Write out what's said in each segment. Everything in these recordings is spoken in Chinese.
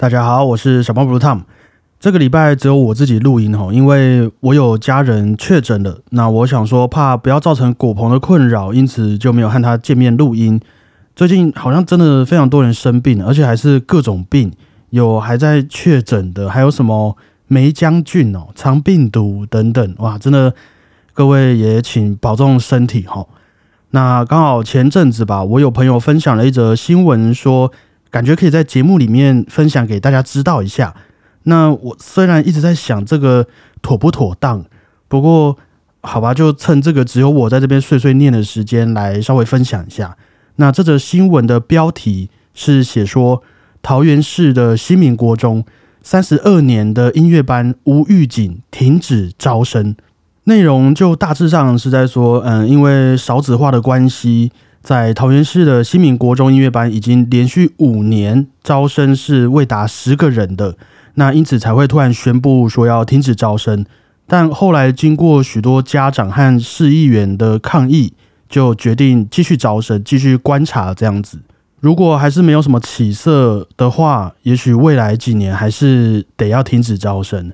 大家好，我是小猫 Blue Tom。这个礼拜只有我自己录音哈，因为我有家人确诊了。那我想说，怕不要造成果鹏的困扰，因此就没有和他见面录音。最近好像真的非常多人生病，而且还是各种病，有还在确诊的，还有什么梅将军哦、肠病毒等等，哇，真的各位也请保重身体哈。那刚好前阵子吧，我有朋友分享了一则新闻，说感觉可以在节目里面分享给大家知道一下。那我虽然一直在想这个妥不妥当，不过好吧，就趁这个只有我在这边碎碎念的时间来稍微分享一下。那这则新闻的标题是写说桃园市的新民国中三十二年的音乐班无预警停止招生，内容就大致上是在说，嗯，因为少子化的关系，在桃园市的新民国中音乐班已经连续五年招生是未达十个人的。那因此才会突然宣布说要停止招生，但后来经过许多家长和市议员的抗议，就决定继续招生，继续观察这样子。如果还是没有什么起色的话，也许未来几年还是得要停止招生。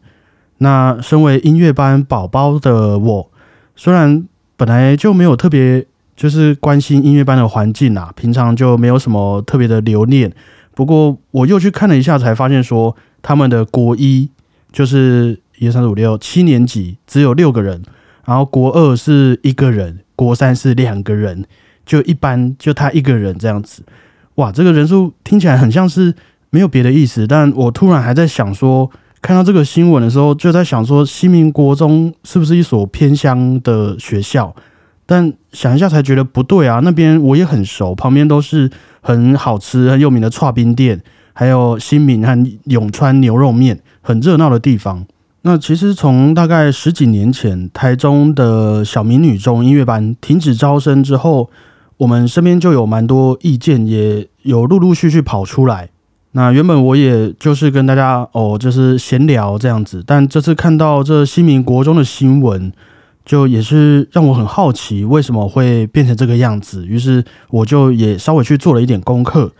那身为音乐班宝宝的我，虽然本来就没有特别就是关心音乐班的环境啊，平常就没有什么特别的留念。不过我又去看了一下，才发现说。他们的国一就是一二三四五六七年级只有六个人，然后国二是一个人，国三是两个人，就一般就他一个人这样子。哇，这个人数听起来很像是没有别的意思，但我突然还在想说，看到这个新闻的时候，就在想说，新民国中是不是一所偏乡的学校？但想一下才觉得不对啊，那边我也很熟，旁边都是很好吃、很有名的串冰店。还有新民和永川牛肉面，很热闹的地方。那其实从大概十几年前，台中的小民女中音乐班停止招生之后，我们身边就有蛮多意见，也有陆陆续续跑出来。那原本我也就是跟大家哦，就是闲聊这样子，但这次看到这新民国中的新闻，就也是让我很好奇为什么会变成这个样子。于是我就也稍微去做了一点功课。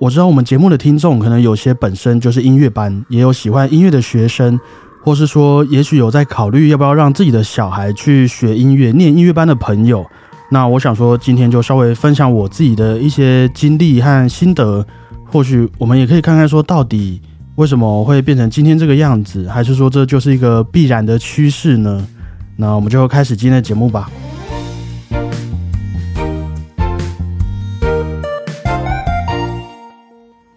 我知道我们节目的听众可能有些本身就是音乐班，也有喜欢音乐的学生，或是说也许有在考虑要不要让自己的小孩去学音乐、念音乐班的朋友。那我想说，今天就稍微分享我自己的一些经历和心得，或许我们也可以看看说到底为什么会变成今天这个样子，还是说这就是一个必然的趋势呢？那我们就开始今天的节目吧。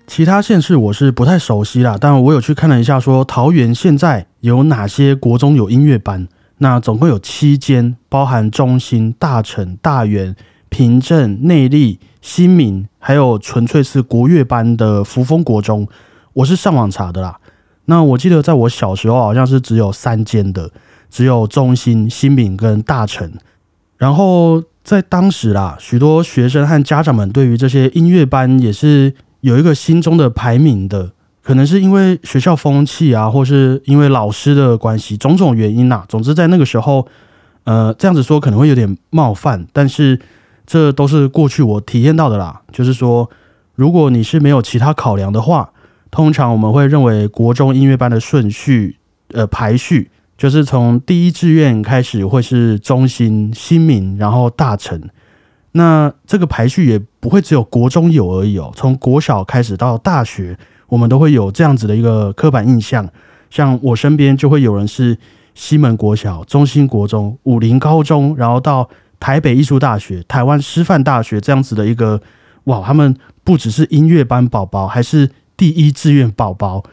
其他县市我是不太熟悉啦，但我有去看了一下，说桃园现在有哪些国中有音乐班？那总共有七间，包含中心、大成、大园、平镇、内力、新民，还有纯粹是国乐班的福丰国中。我是上网查的啦。那我记得在我小时候好像是只有三间的，只有中心、新民跟大成。然后在当时啦，许多学生和家长们对于这些音乐班也是。有一个心中的排名的，可能是因为学校风气啊，或是因为老师的关系，种种原因呐。总之，在那个时候，呃，这样子说可能会有点冒犯，但是这都是过去我体验到的啦。就是说，如果你是没有其他考量的话，通常我们会认为国中音乐班的顺序，呃，排序就是从第一志愿开始会是中心、新民，然后大成。那这个排序也不会只有国中有而已哦，从国小开始到大学，我们都会有这样子的一个刻板印象。像我身边就会有人是西门国小、中心国中、武林高中，然后到台北艺术大学、台湾师范大学这样子的一个，哇，他们不只是音乐班宝宝，还是第一志愿宝宝。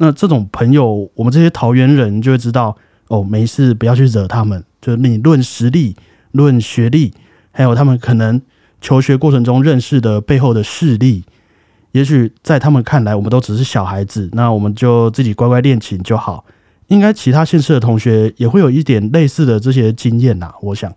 那这种朋友，我们这些桃园人就会知道，哦，没事，不要去惹他们。就你论实力，论学历。还有他们可能求学过程中认识的背后的势力，也许在他们看来，我们都只是小孩子，那我们就自己乖乖练琴就好。应该其他县市的同学也会有一点类似的这些经验呐。我想，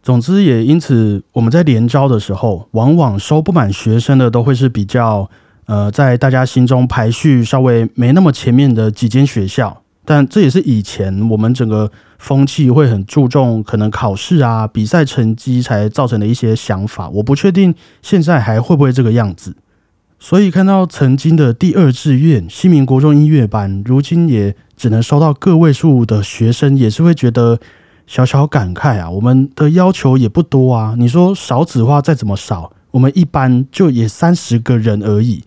总之也因此，我们在联招的时候，往往收不满学生的都会是比较呃，在大家心中排序稍微没那么前面的几间学校。但这也是以前我们整个。风气会很注重可能考试啊、比赛成绩才造成的一些想法，我不确定现在还会不会这个样子。所以看到曾经的第二志愿新民国中音乐班，如今也只能收到个位数的学生，也是会觉得小小感慨啊。我们的要求也不多啊，你说少子化再怎么少，我们一般就也三十个人而已。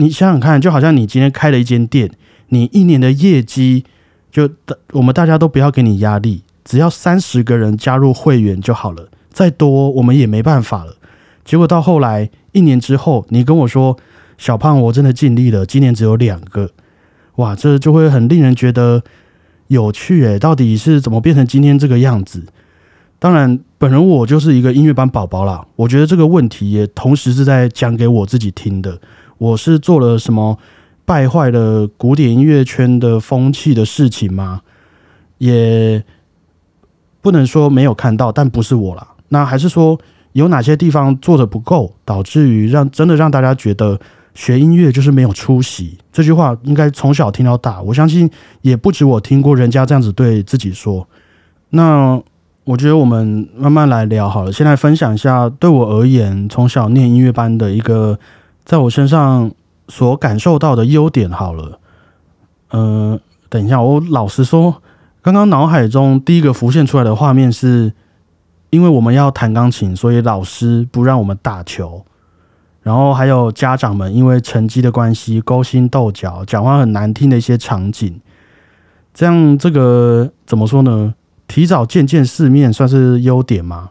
你想想看，就好像你今天开了一间店，你一年的业绩就我们大家都不要给你压力，只要三十个人加入会员就好了，再多我们也没办法了。结果到后来。一年之后，你跟我说：“小胖，我真的尽力了。今年只有两个，哇，这就会很令人觉得有趣诶，到底是怎么变成今天这个样子？当然，本人我就是一个音乐班宝宝啦。我觉得这个问题也同时是在讲给我自己听的。我是做了什么败坏了古典音乐圈的风气的事情吗？也不能说没有看到，但不是我啦。那还是说？有哪些地方做的不够，导致于让真的让大家觉得学音乐就是没有出息？这句话应该从小听到大，我相信也不止我听过人家这样子对自己说。那我觉得我们慢慢来聊好了。先来分享一下对我而言，从小念音乐班的一个在我身上所感受到的优点好了。嗯，等一下，我老实说，刚刚脑海中第一个浮现出来的画面是。因为我们要弹钢琴，所以老师不让我们打球。然后还有家长们因为成绩的关系勾心斗角，讲话很难听的一些场景。这样这个怎么说呢？提早见见世面算是优点吗？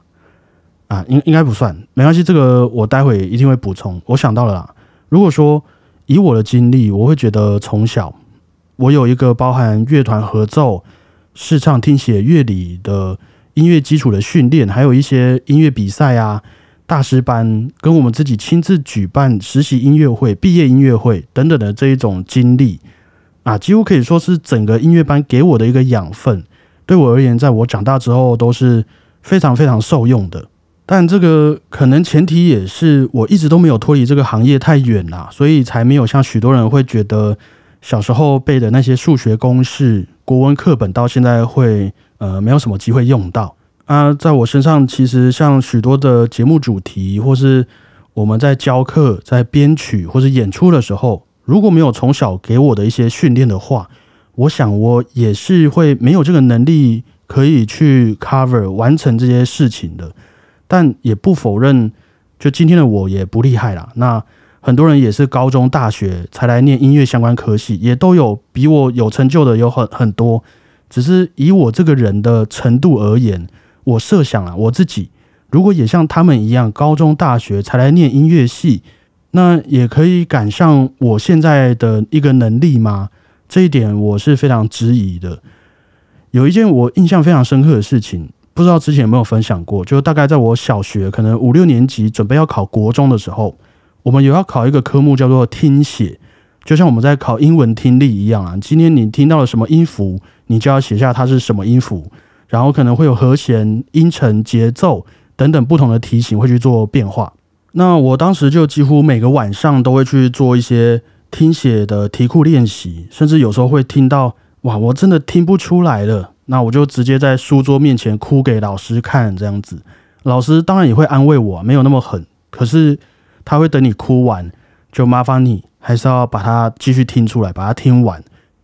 啊，应应该不算，没关系。这个我待会一定会补充。我想到了啦，如果说以我的经历，我会觉得从小我有一个包含乐团合奏、视唱、听写、乐理的。音乐基础的训练，还有一些音乐比赛啊、大师班，跟我们自己亲自举办实习音乐会、毕业音乐会等等的这一种经历啊，几乎可以说是整个音乐班给我的一个养分。对我而言，在我长大之后都是非常非常受用的。但这个可能前提也是我一直都没有脱离这个行业太远啦，所以才没有像许多人会觉得小时候背的那些数学公式、国文课本到现在会。呃，没有什么机会用到啊。在我身上，其实像许多的节目主题，或是我们在教课、在编曲或者演出的时候，如果没有从小给我的一些训练的话，我想我也是会没有这个能力可以去 cover 完成这些事情的。但也不否认，就今天的我也不厉害啦。那很多人也是高中、大学才来念音乐相关科系，也都有比我有成就的有很很多。只是以我这个人的程度而言，我设想啊，我自己如果也像他们一样，高中、大学才来念音乐系，那也可以赶上我现在的一个能力吗？这一点我是非常质疑的。有一件我印象非常深刻的事情，不知道之前有没有分享过，就是大概在我小学可能五六年级准备要考国中的时候，我们有要考一个科目叫做听写。就像我们在考英文听力一样啊，今天你听到了什么音符，你就要写下它是什么音符，然后可能会有和弦、音程、节奏等等不同的题型会去做变化。那我当时就几乎每个晚上都会去做一些听写的题库练习，甚至有时候会听到哇，我真的听不出来了，那我就直接在书桌面前哭给老师看，这样子，老师当然也会安慰我，没有那么狠，可是他会等你哭完，就麻烦你。还是要把它继续听出来，把它听完。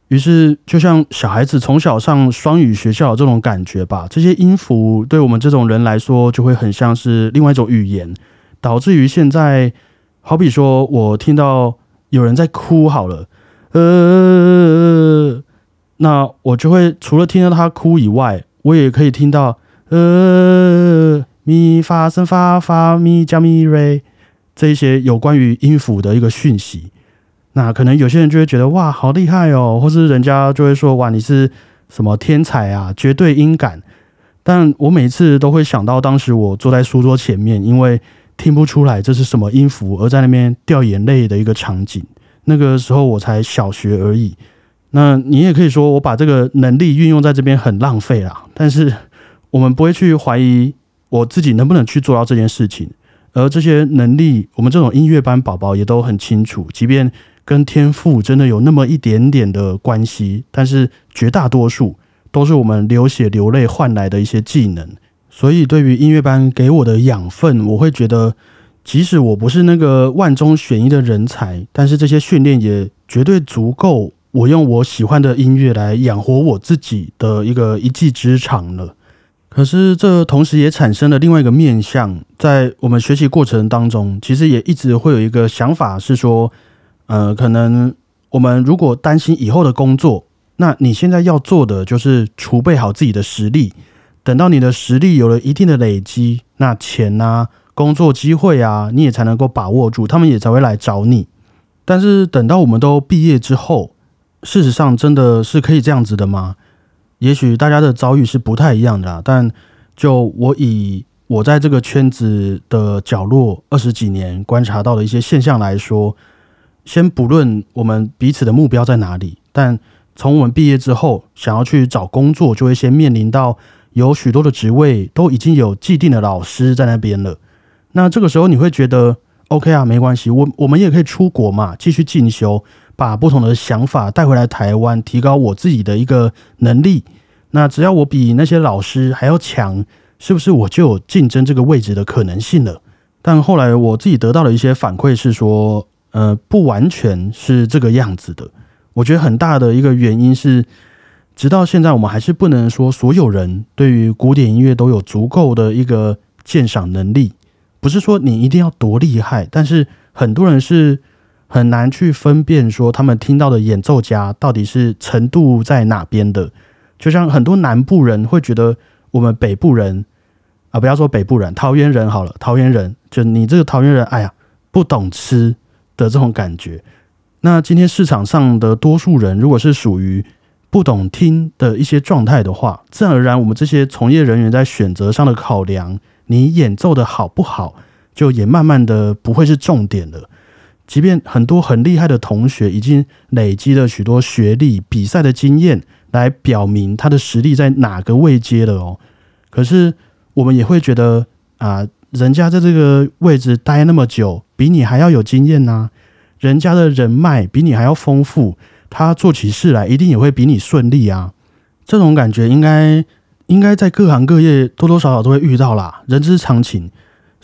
于是，就像小孩子从小上双语学校这种感觉吧，这些音符对我们这种人来说，就会很像是另外一种语言，导致于现在，好比说我听到有人在哭，好了，呃，那我就会除了听到他哭以外，我也可以听到，呃，咪发声发发咪加咪瑞这一些有关于音符的一个讯息。那可能有些人就会觉得哇，好厉害哦，或是人家就会说哇，你是什么天才啊，绝对音感。但我每次都会想到当时我坐在书桌前面，因为听不出来这是什么音符，而在那边掉眼泪的一个场景。那个时候我才小学而已。那你也可以说我把这个能力运用在这边很浪费啦。但是我们不会去怀疑我自己能不能去做到这件事情。而这些能力，我们这种音乐班宝宝也都很清楚，即便。跟天赋真的有那么一点点的关系，但是绝大多数都是我们流血流泪换来的一些技能。所以，对于音乐班给我的养分，我会觉得即使我不是那个万中选一的人才，但是这些训练也绝对足够我用我喜欢的音乐来养活我自己的一个一技之长了。可是这同时也产生了另外一个面向，在我们学习过程当中，其实也一直会有一个想法是说，呃，可能我们如果担心以后的工作，那你现在要做的就是储备好自己的实力，等到你的实力有了一定的累积，那钱啊、工作机会啊，你也才能够把握住，他们也才会来找你。但是等到我们都毕业之后，事实上真的是可以这样子的吗？也许大家的遭遇是不太一样的啦，但就我以我在这个圈子的角落二十几年观察到的一些现象来说，先不论我们彼此的目标在哪里，但从我们毕业之后想要去找工作，就会先面临到有许多的职位都已经有既定的老师在那边了。那这个时候你会觉得 OK 啊，没关系，我我们也可以出国嘛，继续进修。把不同的想法带回来台湾，提高我自己的一个能力。那只要我比那些老师还要强，是不是我就有竞争这个位置的可能性了？但后来我自己得到的一些反馈是说，呃，不完全是这个样子的。我觉得很大的一个原因是，直到现在我们还是不能说所有人对于古典音乐都有足够的一个鉴赏能力。不是说你一定要多厉害，但是很多人是。很难去分辨说他们听到的演奏家到底是程度在哪边的，就像很多南部人会觉得我们北部人啊，不要说北部人，桃园人好了，桃园人就你这个桃园人，哎呀，不懂吃的这种感觉。那今天市场上的多数人如果是属于不懂听的一些状态的话，自然而然我们这些从业人员在选择上的考量，你演奏的好不好，就也慢慢的不会是重点了。即便很多很厉害的同学已经累积了许多学历、比赛的经验，来表明他的实力在哪个位阶了哦。可是我们也会觉得啊，人家在这个位置待那么久，比你还要有经验呐，人家的人脉比你还要丰富，他做起事来一定也会比你顺利啊。这种感觉应该应该在各行各业多多少少都会遇到啦，人之常情。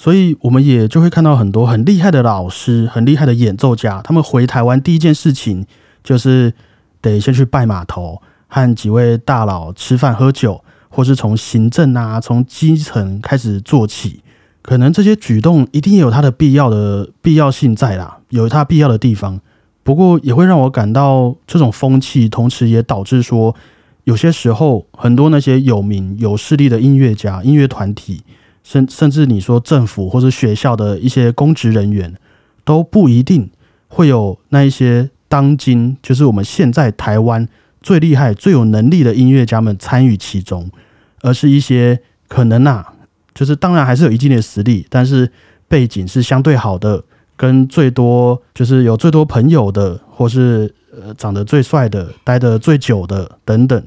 所以我们也就会看到很多很厉害的老师、很厉害的演奏家，他们回台湾第一件事情就是得先去拜码头，和几位大佬吃饭喝酒，或是从行政啊、从基层开始做起。可能这些举动一定有它的必要的必要性在啦，有它必要的地方。不过也会让我感到这种风气，同时也导致说，有些时候很多那些有名有势力的音乐家、音乐团体。甚甚至你说政府或者学校的一些公职人员都不一定会有那一些当今就是我们现在台湾最厉害最有能力的音乐家们参与其中，而是一些可能啊，就是当然还是有一定的实力，但是背景是相对好的，跟最多就是有最多朋友的，或是呃长得最帅的、待得最久的等等。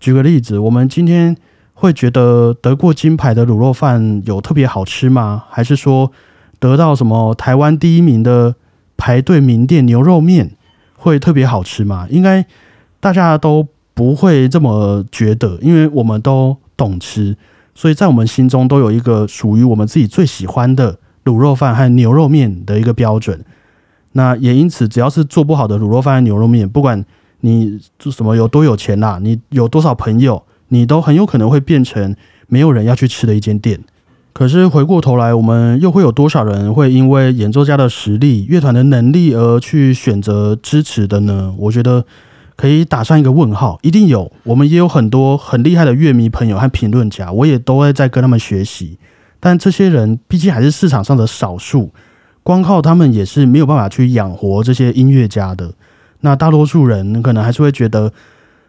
举个例子，我们今天。会觉得得过金牌的卤肉饭有特别好吃吗？还是说得到什么台湾第一名的排队名店牛肉面会特别好吃吗？应该大家都不会这么觉得，因为我们都懂吃，所以在我们心中都有一个属于我们自己最喜欢的卤肉饭和牛肉面的一个标准。那也因此，只要是做不好的卤肉饭和牛肉面，不管你做什么有多有钱啦，你有多少朋友。你都很有可能会变成没有人要去吃的一间店。可是回过头来，我们又会有多少人会因为演奏家的实力、乐团的能力而去选择支持的呢？我觉得可以打上一个问号。一定有，我们也有很多很厉害的乐迷朋友和评论家，我也都会在跟他们学习。但这些人毕竟还是市场上的少数，光靠他们也是没有办法去养活这些音乐家的。那大多数人可能还是会觉得。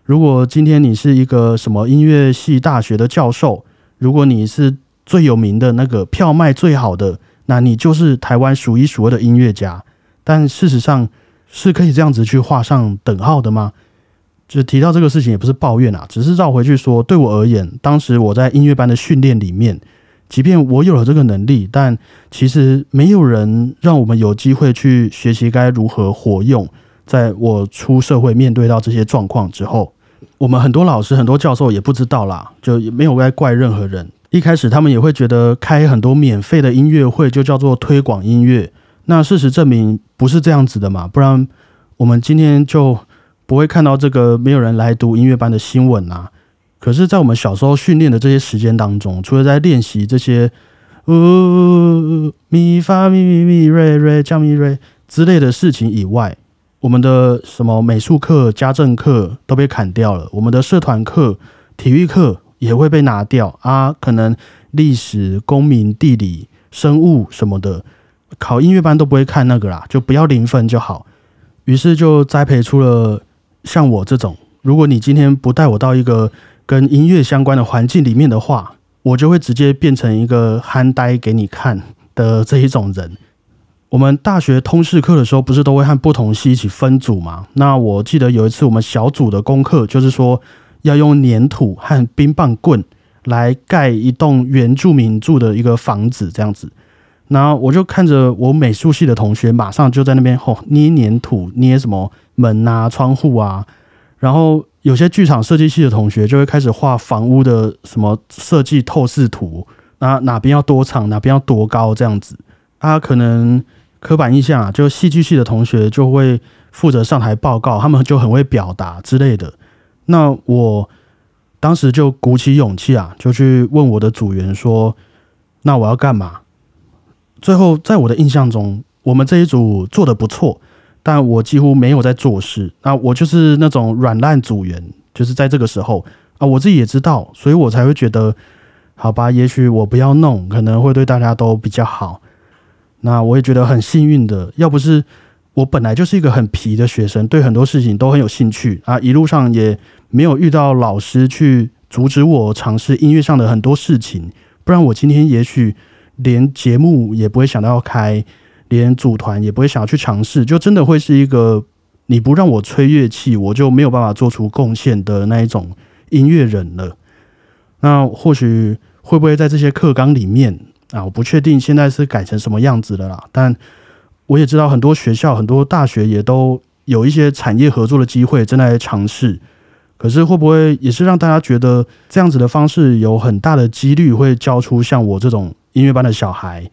如果今天你是一个什么音乐系大学的教授，如果你是最有名的那个票卖最好的，那你就是台湾数一数二的音乐家。但事实上是可以这样子去画上等号的吗？就提到这个事情也不是抱怨啊，只是绕回去说，对我而言，当时我在音乐班的训练里面，即便我有了这个能力，但其实没有人让我们有机会去学习该如何活用。在我出社会面对到这些状况之后。我们很多老师、很多教授也不知道啦，就也没有该怪任何人。一开始他们也会觉得开很多免费的音乐会就叫做推广音乐。那事实证明不是这样子的嘛，不然我们今天就不会看到这个没有人来读音乐班的新闻啊。可是，在我们小时候训练的这些时间当中，除了在练习这些呜咪发咪咪咪瑞瑞降咪瑞之类的事情以外，我们的什么美术课、家政课都被砍掉了，我们的社团课、体育课也会被拿掉啊。可能历史、公民、地理、生物什么的。考音乐班都不会看那个啦，就不要零分就好。于是就栽培出了像我这种，如果你今天不带我到一个跟音乐相关的环境里面的话，我就会直接变成一个憨呆给你看的这一种人。我们大学通识课的时候，不是都会和不同系一起分组吗？那我记得有一次我们小组的功课，就是说要用粘土和冰棒棍来盖一栋原住民住的一个房子，这样子。然后我就看着我美术系的同学，马上就在那边吼捏粘土，捏什么门啊、窗户啊。然后有些剧场设计系的同学就会开始画房屋的什么设计透视图，那哪边要多长，哪边要多高这样子。啊，可能刻板印象啊，就戏剧系的同学就会负责上台报告，他们就很会表达之类的。那我当时就鼓起勇气啊，就去问我的组员说：“那我要干嘛？”最后，在我的印象中，我们这一组做的不错，但我几乎没有在做事。那我就是那种软烂组员，就是在这个时候啊，我自己也知道，所以我才会觉得，好吧，也许我不要弄，可能会对大家都比较好。那我也觉得很幸运的，要不是我本来就是一个很皮的学生，对很多事情都很有兴趣啊，一路上也没有遇到老师去阻止我尝试音乐上的很多事情，不然我今天也许。连节目也不会想到要开，连组团也不会想要去尝试，就真的会是一个你不让我吹乐器，我就没有办法做出贡献的那一种音乐人了。那或许会不会在这些课纲里面啊？我不确定现在是改成什么样子的啦。但我也知道很多学校、很多大学也都有一些产业合作的机会正在尝试。可是会不会也是让大家觉得这样子的方式有很大的几率会教出像我这种？音乐班的小孩，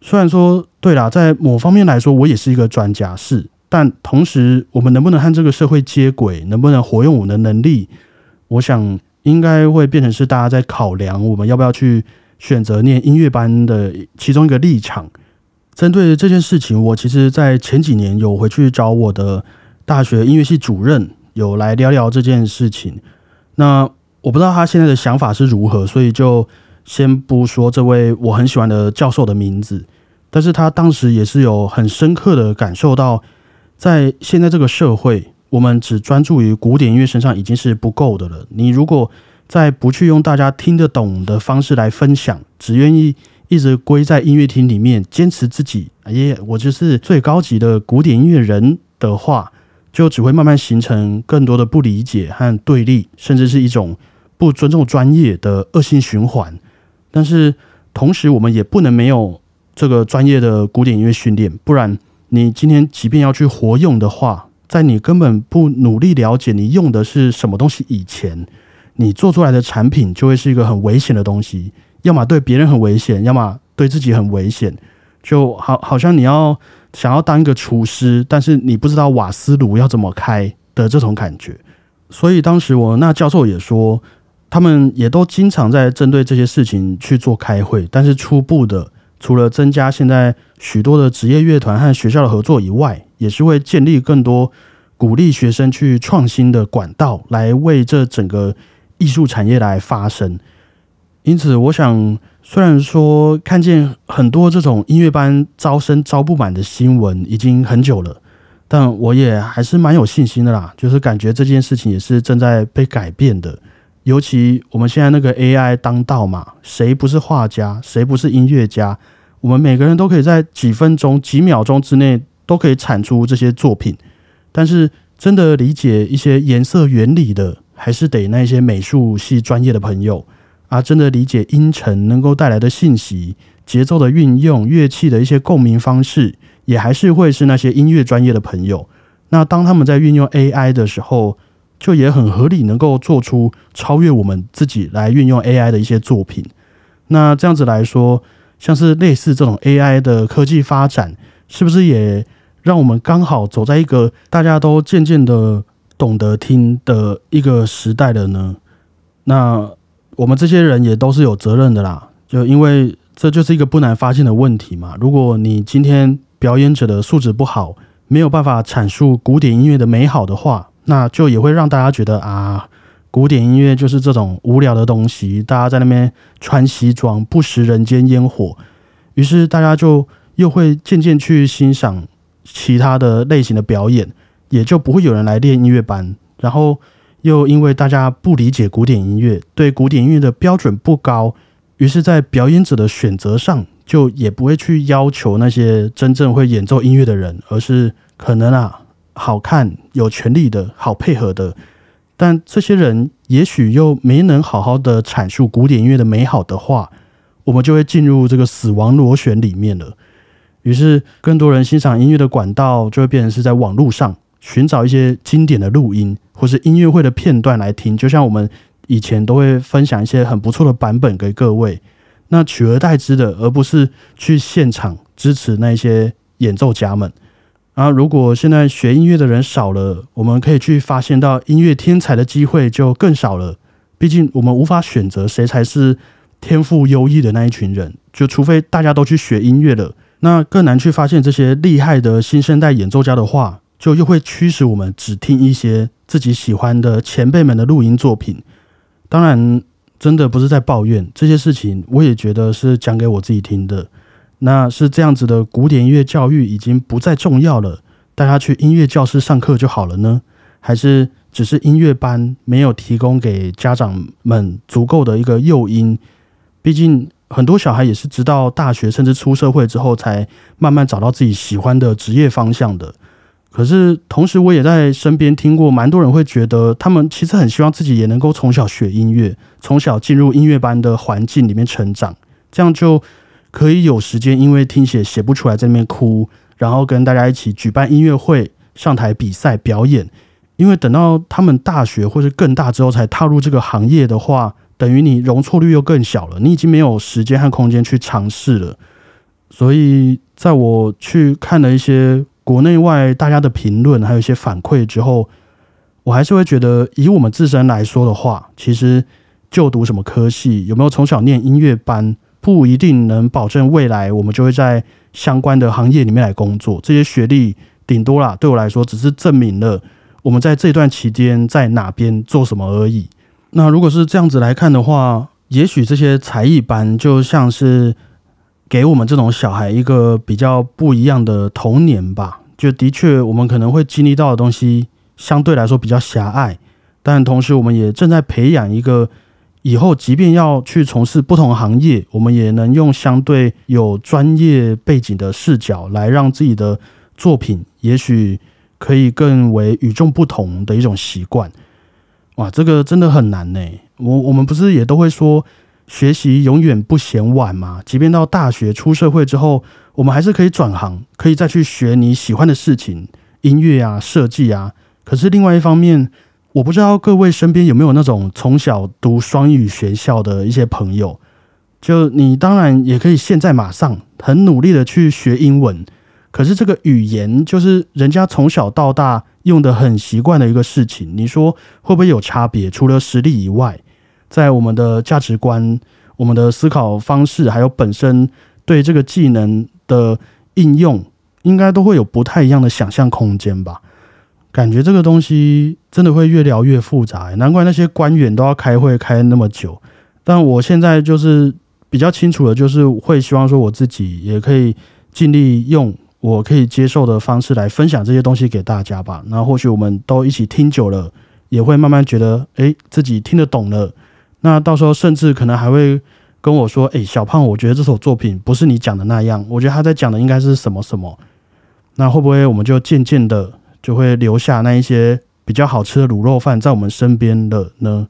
虽然说对啦，在某方面来说，我也是一个专家，是，但同时，我们能不能和这个社会接轨，能不能活用我们的能力，我想应该会变成是大家在考量我们要不要去选择念音乐班的其中一个立场。针对这件事情，我其实在前几年有回去找我的大学音乐系主任，有来聊聊这件事情。那我不知道他现在的想法是如何，所以就。先不说这位我很喜欢的教授的名字，但是他当时也是有很深刻的感受到，在现在这个社会，我们只专注于古典音乐身上已经是不够的了。你如果再不去用大家听得懂的方式来分享，只愿意一直归在音乐厅里面，坚持自己，耶，我就是最高级的古典音乐人的话，就只会慢慢形成更多的不理解和对立，甚至是一种不尊重专业的恶性循环。但是同时，我们也不能没有这个专业的古典音乐训练，不然你今天即便要去活用的话，在你根本不努力了解你用的是什么东西以前，你做出来的产品就会是一个很危险的东西，要么对别人很危险，要么对自己很危险。就好好像你要想要当一个厨师，但是你不知道瓦斯炉要怎么开的这种感觉。所以当时我那教授也说。他们也都经常在针对这些事情去做开会，但是初步的，除了增加现在许多的职业乐团和学校的合作以外，也是会建立更多鼓励学生去创新的管道，来为这整个艺术产业来发声。因此，我想，虽然说看见很多这种音乐班招生招不满的新闻已经很久了，但我也还是蛮有信心的啦，就是感觉这件事情也是正在被改变的。尤其我们现在那个 AI 当道嘛，谁不是画家，谁不是音乐家？我们每个人都可以在几分钟、几秒钟之内都可以产出这些作品。但是，真的理解一些颜色原理的，还是得那些美术系专业的朋友啊。真的理解音程能够带来的信息、节奏的运用、乐器的一些共鸣方式，也还是会是那些音乐专业的朋友。那当他们在运用 AI 的时候，就也很合理，能够做出超越我们自己来运用 AI 的一些作品。那这样子来说，像是类似这种 AI 的科技发展，是不是也让我们刚好走在一个大家都渐渐的懂得听的一个时代了呢？那我们这些人也都是有责任的啦，就因为这就是一个不难发现的问题嘛。如果你今天表演者的素质不好，没有办法阐述古典音乐的美好的话，那就也会让大家觉得啊，古典音乐就是这种无聊的东西，大家在那边穿西装，不食人间烟火。于是大家就又会渐渐去欣赏其他的类型的表演，也就不会有人来练音乐班。然后又因为大家不理解古典音乐，对古典音乐的标准不高，于是，在表演者的选择上，就也不会去要求那些真正会演奏音乐的人，而是可能啊，好看、有权利的、好配合的。但这些人也许又没能好好的阐述古典音乐的美好的话。我们就会进入这个死亡螺旋里面了。于是，更多人欣赏音乐的管道就会变成是在网络上寻找一些经典的录音，或是音乐会的片段来听。就像我们以前都会分享一些很不错的版本给各位。那取而代之的，而不是去现场支持那些演奏家们。啊，如果现在学音乐的人少了，我们可以去发现到音乐天才的机会就更少了。毕竟，我们无法选择谁才是。天赋优异的那一群人，就除非大家都去学音乐了，那更难去发现这些厉害的新生代演奏家的话，就又会驱使我们只听一些自己喜欢的前辈们的录音作品。当然，真的不是在抱怨这些事情，我也觉得是讲给我自己听的。那是这样子的，古典音乐教育已经不再重要了，大家去音乐教室上课就好了呢？还是只是音乐班没有提供给家长们足够的一个诱因？毕竟很多小孩也是直到大学甚至出社会之后，才慢慢找到自己喜欢的职业方向的。可是同时，我也在身边听过蛮多人会觉得，他们其实很希望自己也能够从小学音乐，从小进入音乐班的环境里面成长，这样就可以有时间，因为听写写不出来在那边哭，然后跟大家一起举办音乐会、上台比赛表演。因为等到他们大学或是更大之后才踏入这个行业的话。等于你容错率又更小了，你已经没有时间和空间去尝试了。所以，在我去看了一些国内外大家的评论，还有一些反馈之后，我还是会觉得，以我们自身来说的话，其实就读什么科系，有没有从小念音乐班，不一定能保证未来我们就会在相关的行业里面来工作。这些学历顶多啦，对我来说只是证明了我们在这段期间在哪边做什么而已。那如果是这样子来看的话，也许这些才艺班就像是给我们这种小孩一个比较不一样的童年吧。就的确，我们可能会经历到的东西相对来说比较狭隘，但同时我们也正在培养一个以后，即便要去从事不同行业，我们也能用相对有专业背景的视角来让自己的作品，也许可以更为与众不同的一种习惯。哇，这个真的很难呢。我我们不是也都会说，学习永远不嫌晚嘛？即便到大学出社会之后，我们还是可以转行，可以再去学你喜欢的事情，音乐啊、设计啊。可是另外一方面，我不知道各位身边有没有那种从小读双语学校的一些朋友，就你当然也可以现在马上很努力的去学英文。可是这个语言就是人家从小到大用的很习惯的一个事情，你说会不会有差别？除了实力以外，在我们的价值观、我们的思考方式，还有本身对这个技能的应用，应该都会有不太一样的想象空间吧？感觉这个东西真的会越聊越复杂，难怪那些官员都要开会开那么久。但我现在就是比较清楚的，就是会希望说我自己也可以尽力用。我可以接受的方式来分享这些东西给大家吧。那或许我们都一起听久了，也会慢慢觉得，哎，自己听得懂了。那到时候甚至可能还会跟我说，哎，小胖，我觉得这首作品不是你讲的那样，我觉得他在讲的应该是什么什么。那会不会我们就渐渐的就会留下那一些比较好吃的卤肉饭在我们身边的呢？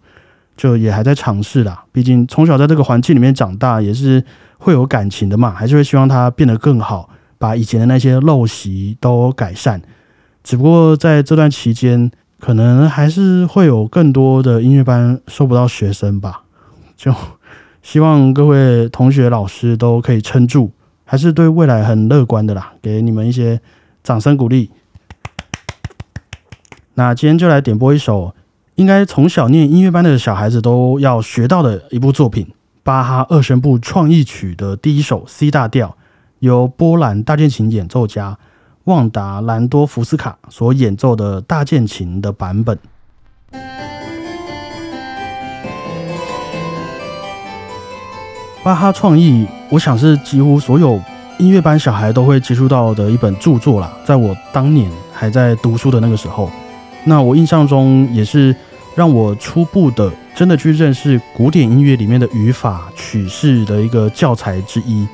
就也还在尝试啦。毕竟从小在这个环境里面长大，也是会有感情的嘛，还是会希望它变得更好。把以前的那些陋习都改善，只不过在这段期间，可能还是会有更多的音乐班收不到学生吧。就希望各位同学、老师都可以撑住，还是对未来很乐观的啦，给你们一些掌声鼓励。那今天就来点播一首，应该从小念音乐班的小孩子都要学到的一部作品——巴哈二声部创意曲的第一首 C 大调，由波兰大键琴演奏家旺达兰多福斯卡所演奏的大键琴的版本。巴哈创意，我想是几乎所有音乐班小孩都会接触到的一本著作啦。在我当年还在读书的那个时候。那我印象中也是让我初步的真的去认识古典音乐里面的语法曲式的一个教材之一。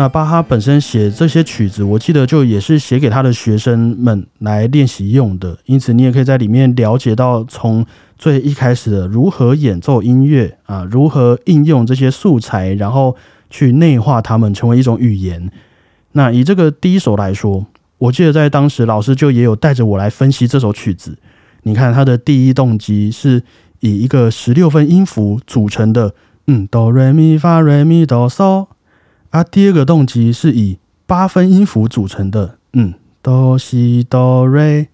那巴哈本身写这些曲子，我记得就也是写给他的学生们来练习用的。因此，你也可以在里面了解到从最一开始的如何演奏音乐啊，如何应用这些素材，然后去内化它们成为一种语言。那以这个第一首来说，我记得在当时老师就也有带着我来分析这首曲子。你看，它的第一动机是以一个十六分音符组成的，嗯，哆瑞咪发瑞咪哆嗦啊。第二个动机是以八分音符组成的，嗯，哆西哆瑞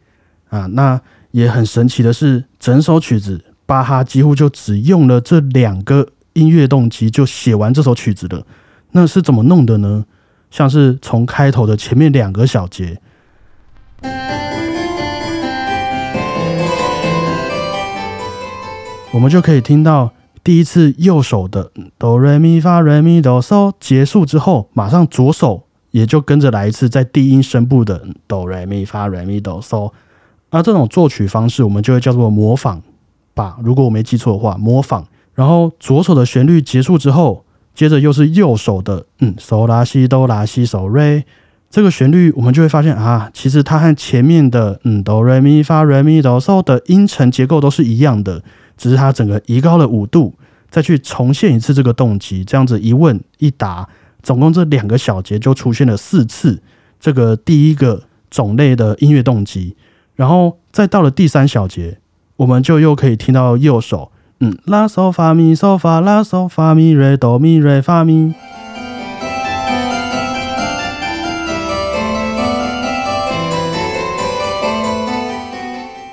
啊。那也很神奇的是，整首曲子巴哈几乎就只用了这两个音乐动机就写完这首曲子了。那是怎么弄的呢？像是从开头的前面两个小节。我们就可以听到第一次右手的哆来咪发来咪哆嗦结束之后，马上左手也就跟着来一次在低音声部的哆来咪发来咪哆嗦。那这种作曲方式，我们就会叫做模仿吧。如果我没记错的话，模仿。然后左手的旋律结束之后，接着又是右手的嗯嗦拉西哆拉西嗦瑞。这个旋律我们就会发现啊，其实它和前面的嗯哆来咪发来咪哆嗦的音程结构都是一样的。只是它整个移高了五度，再去重现一次这个动机，这样子一问一答，总共这两个小节就出现了四次这个第一个种类的音乐动机，然后再到了第三小节，我们就又可以听到右手，嗯，拉嗦发咪嗦发拉嗦发咪瑞哆咪瑞发咪。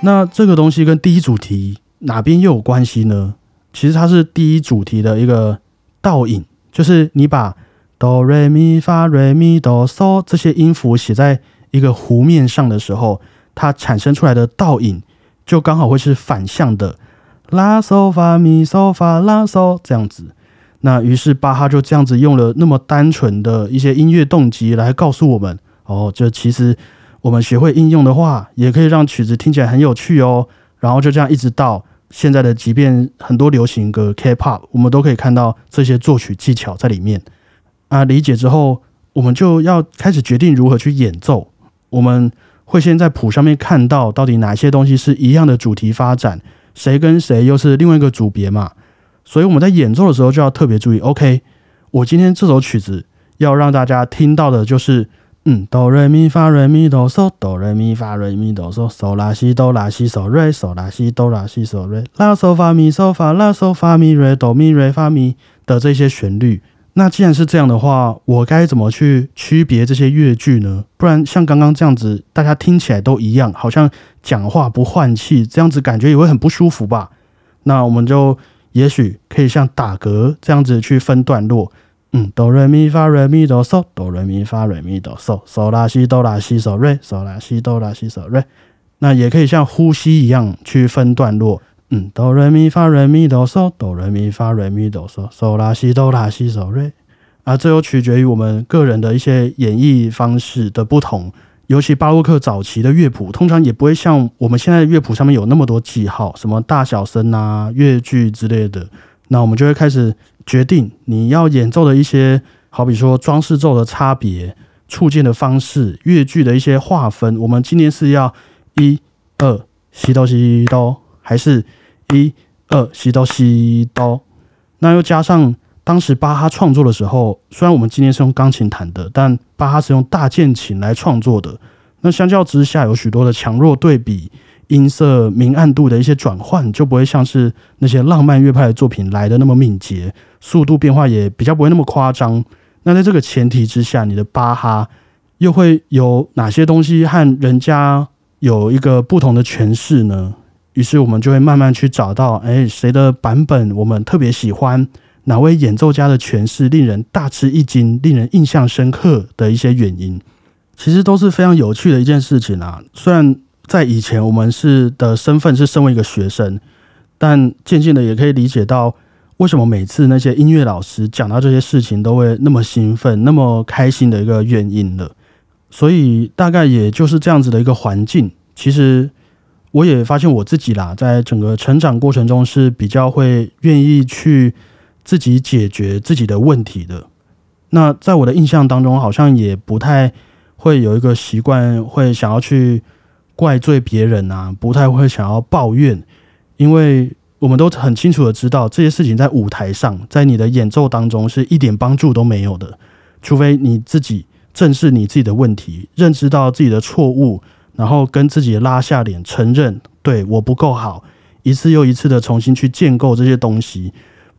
那这个东西跟第一主题。哪边又有关系呢？其实它是第一主题的一个倒影，就是你把哆瑞咪发瑞咪哆嗦这些音符写在一个弧面上的时候，它产生出来的倒影就刚好会是反向的，拉嗦发咪嗦发拉嗦这样子。那于是巴哈就这样子用了那么单纯的一些音乐动机来告诉我们：哦，这其实我们学会应用的话，也可以让曲子听起来很有趣哦。然后就这样一直到。现在的即便很多流行歌 K-pop，我们都可以看到这些作曲技巧在里面啊。理解之后，我们就要开始决定如何去演奏。我们会先在谱上面看到到底哪些东西是一样的主题发展，谁跟谁又是另外一个组别嘛。所以我们在演奏的时候就要特别注意。OK，我今天这首曲子要让大家听到的就是。嗯，哆瑞咪发瑞咪哆嗦，哆瑞咪发瑞咪哆嗦，嗦拉西哆拉西嗦瑞，嗦拉西哆拉西嗦瑞，拉嗦发咪嗦发拉嗦发咪瑞哆咪瑞发咪的这些旋律。那既然是这样的话，我该怎么去区别这些乐句呢？不然像刚刚这样子，大家听起来都一样，好像讲话不换气，这样子感觉也会很不舒服吧？那我们就也许可以像打嗝这样子去分段落。嗯，哆来咪发瑞咪哆嗦，哆来咪发瑞咪哆嗦，嗦拉西哆拉西嗦瑞，嗦拉西哆拉西嗦瑞。那也可以像呼吸一样去分段落。嗯，哆来咪发瑞咪哆嗦，哆来咪发瑞咪哆嗦，嗦拉西哆拉西嗦瑞。啊，这又取决于我们个人的一些演绎方式的不同。尤其巴洛克早期的乐谱，通常也不会像我们现在乐谱上面有那么多记号，什么大小声啊、乐句之类的。那我们就会开始。决定你要演奏的一些，好比说装饰奏的差别、触键的方式、乐句的一些划分。我们今天是要一二西哆西哆，还是一二西哆西哆？那又加上当时巴哈创作的时候，虽然我们今天是用钢琴弹的，但巴哈是用大键琴来创作的。那相较之下，有许多的强弱对比，音色明暗度的一些转换，就不会像是那些浪漫乐派的作品来的那么敏捷，速度变化也比较不会那么夸张。那在这个前提之下，你的巴哈又会有哪些东西和人家有一个不同的诠释呢？于是我们就会慢慢去找到，哎，谁的版本我们特别喜欢，哪位演奏家的诠释令人大吃一惊、令人印象深刻的一些原因，其实都是非常有趣的一件事情啊。虽然在以前我们是的身份是身为一个学生，但渐渐的也可以理解到，为什么每次那些音乐老师讲到这些事情都会那么兴奋、那么开心的一个原因了。所以大概也就是这样子的一个环境，其实。我也发现我自己啦，在整个成长过程中是比较会愿意去自己解决自己的问题的。那在我的印象当中，好像也不太会有一个习惯，会想要去怪罪别人啊，不太会想要抱怨，因为我们都很清楚的知道，这些事情在舞台上，在你的演奏当中是一点帮助都没有的，除非你自己正视你自己的问题，认知到自己的错误。然后跟自己拉下脸，承认对我不够好，一次又一次的重新去建构这些东西，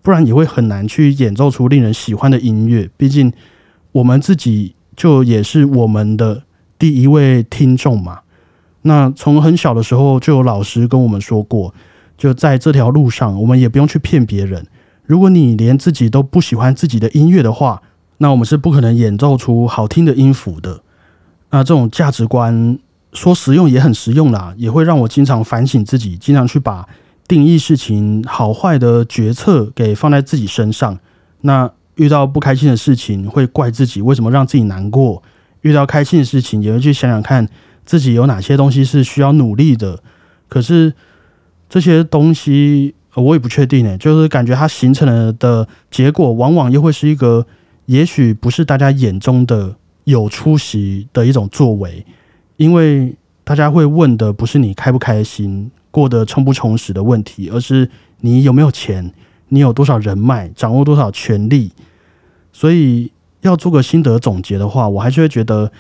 不然也会很难去演奏出令人喜欢的音乐。毕竟我们自己就也是我们的第一位听众嘛。那从很小的时候就有老师跟我们说过，就在这条路上，我们也不用去骗别人。如果你连自己都不喜欢自己的音乐的话，那我们是不可能演奏出好听的音符的。那这种价值观。说实用也很实用啦，也会让我经常反省自己，经常去把定义事情好坏的决策给放在自己身上。那遇到不开心的事情，会怪自己为什么让自己难过；遇到开心的事情，也会去想想看自己有哪些东西是需要努力的。可是这些东西我也不确定诶，就是感觉它形成了的结果，往往又会是一个也许不是大家眼中的有出息的一种作为。因为大家会问的不是你开不开心、过得充不充实的问题，而是你有没有钱、你有多少人脉、掌握多少权力。所以要做个心得总结的话，我还是会觉得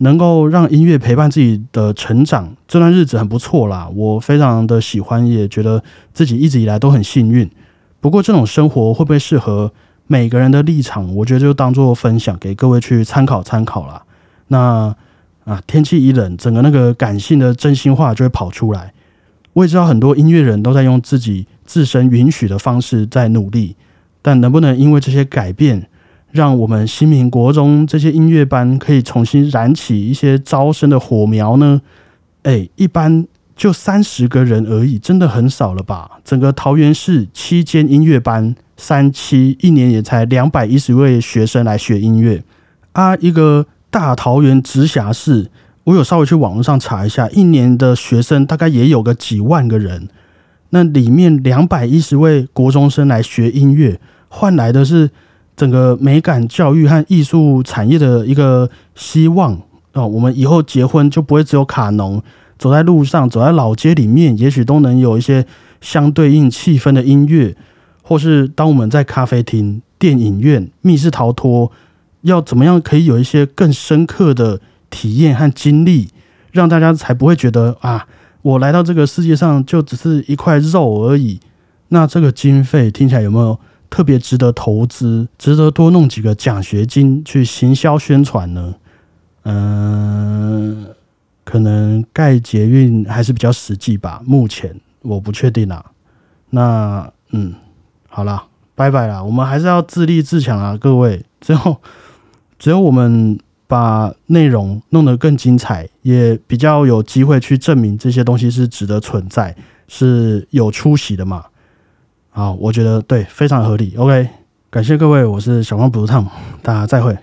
能够让音乐陪伴自己的成长这段日子很不错啦。我非常的喜欢，也觉得自己一直以来都很幸运。不过这种生活会不会适合每个人的立场？我觉得就当做分享给各位去参考参考啦。那。啊，天气一冷，整个那个感性的真心话就会跑出来。我也知道很多音乐人都在用自己自身允许的方式在努力，但能不能因为这些改变，让我们新民国中这些音乐班可以重新燃起一些招生的火苗呢？哎，一般就三十个人而已，真的很少了吧？整个桃园市七间音乐班，三期一年也才两百一十位学生来学音乐啊，一个。大桃园直辖市，我有稍微去网络上查一下，一年的学生大概也有个几万个人。那里面两百一十位国中生来学音乐，换来的是整个美感教育和艺术产业的一个希望哦。我们以后结婚就不会只有卡农，走在路上，走在老街里面，也许都能有一些相对应气氛的音乐，或是当我们在咖啡厅、电影院、密室逃脱。要怎么样可以有一些更深刻的体验和经历，让大家才不会觉得啊，我来到这个世界上就只是一块肉而已。那这个经费听起来有没有特别值得投资？值得多弄几个奖学金去行销宣传呢？嗯，可能盖捷运还是比较实际吧。目前我不确定啊。那嗯，好了，拜拜啦。我们还是要自立自强啊，各位。最后。只有我们把内容弄得更精彩，也比较有机会去证明这些东西是值得存在，是有出息的嘛？好，我觉得对，非常合理。OK，感谢各位，我是小光不烫，大家再会。